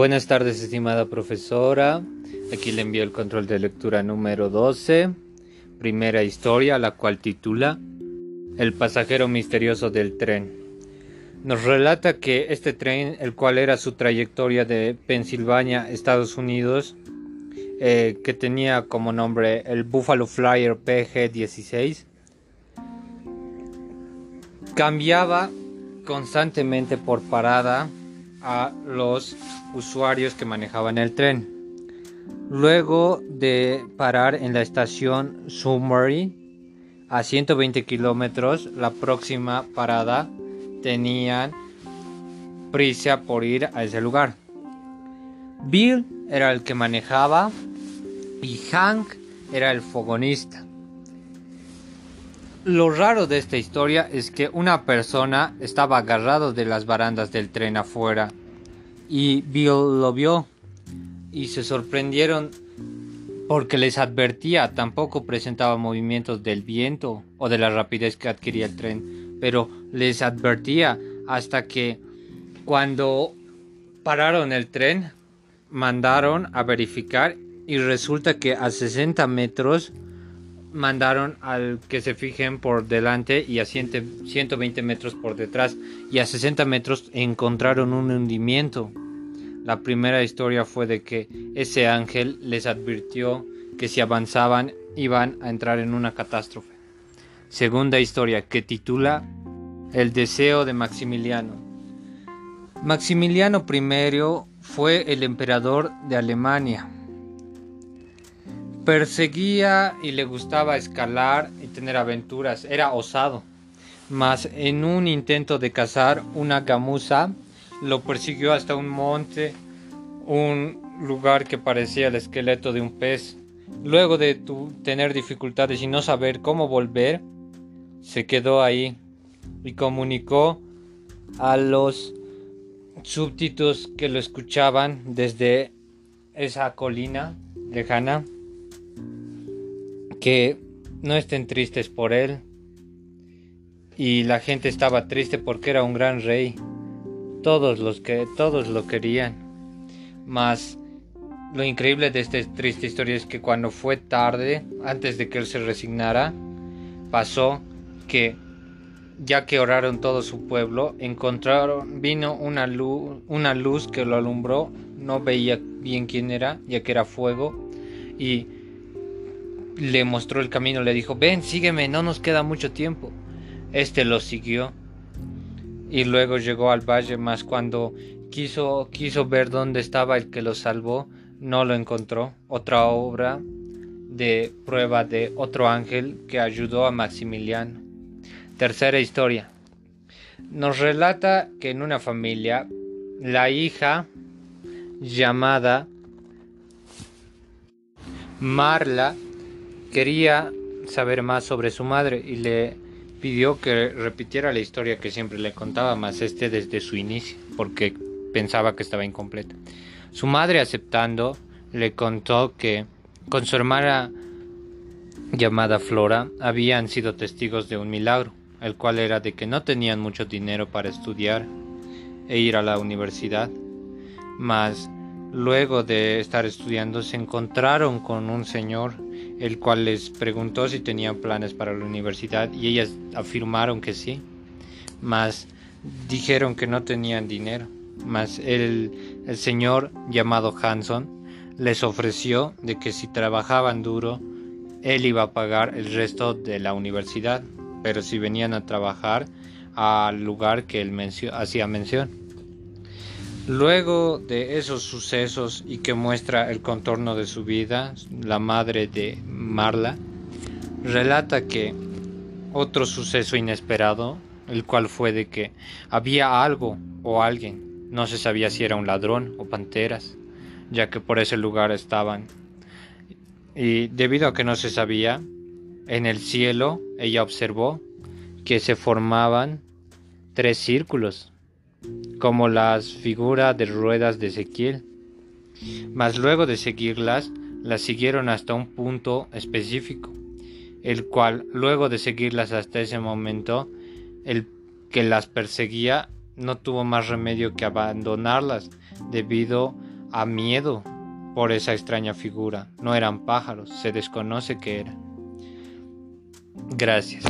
Buenas tardes, estimada profesora. Aquí le envío el control de lectura número 12, primera historia, la cual titula El pasajero misterioso del tren. Nos relata que este tren, el cual era su trayectoria de Pensilvania, Estados Unidos, eh, que tenía como nombre el Buffalo Flyer PG-16, cambiaba constantemente por parada a los usuarios que manejaban el tren. Luego de parar en la estación Summary a 120 kilómetros, la próxima parada tenían prisa por ir a ese lugar. Bill era el que manejaba y Hank era el fogonista. Lo raro de esta historia es que una persona estaba agarrado de las barandas del tren afuera y Bill lo vio y se sorprendieron porque les advertía, tampoco presentaba movimientos del viento o de la rapidez que adquiría el tren, pero les advertía hasta que cuando pararon el tren mandaron a verificar y resulta que a 60 metros mandaron al que se fijen por delante y a 120 metros por detrás y a 60 metros encontraron un hundimiento. La primera historia fue de que ese ángel les advirtió que si avanzaban iban a entrar en una catástrofe. Segunda historia que titula El deseo de Maximiliano. Maximiliano I fue el emperador de Alemania Perseguía y le gustaba escalar y tener aventuras, era osado. Mas en un intento de cazar una gamuza, lo persiguió hasta un monte, un lugar que parecía el esqueleto de un pez. Luego de tener dificultades y no saber cómo volver, se quedó ahí y comunicó a los súbditos que lo escuchaban desde esa colina lejana que no estén tristes por él. Y la gente estaba triste porque era un gran rey. Todos los que todos lo querían. Mas lo increíble de esta triste historia es que cuando fue tarde, antes de que él se resignara, pasó que ya que oraron todo su pueblo, encontraron, vino una luz, una luz que lo alumbró, no veía bien quién era, ya que era fuego, y le mostró el camino, le dijo, ven, sígueme, no nos queda mucho tiempo. Este lo siguió y luego llegó al valle, mas cuando quiso, quiso ver dónde estaba el que lo salvó, no lo encontró. Otra obra de prueba de otro ángel que ayudó a Maximiliano. Tercera historia. Nos relata que en una familia la hija llamada Marla Quería saber más sobre su madre y le pidió que repitiera la historia que siempre le contaba, más este desde su inicio, porque pensaba que estaba incompleta. Su madre, aceptando, le contó que con su hermana llamada Flora habían sido testigos de un milagro, el cual era de que no tenían mucho dinero para estudiar e ir a la universidad, mas luego de estar estudiando se encontraron con un señor el cual les preguntó si tenían planes para la universidad y ellas afirmaron que sí, mas dijeron que no tenían dinero. Mas el, el señor llamado Hanson les ofreció de que si trabajaban duro, él iba a pagar el resto de la universidad, pero si venían a trabajar al lugar que él hacía mención. Luego de esos sucesos y que muestra el contorno de su vida, la madre de Marla relata que otro suceso inesperado, el cual fue de que había algo o alguien, no se sabía si era un ladrón o panteras, ya que por ese lugar estaban. Y debido a que no se sabía, en el cielo ella observó que se formaban tres círculos como las figuras de ruedas de Ezequiel. Mas luego de seguirlas, las siguieron hasta un punto específico, el cual, luego de seguirlas hasta ese momento, el que las perseguía no tuvo más remedio que abandonarlas debido a miedo por esa extraña figura. No eran pájaros, se desconoce qué era. Gracias.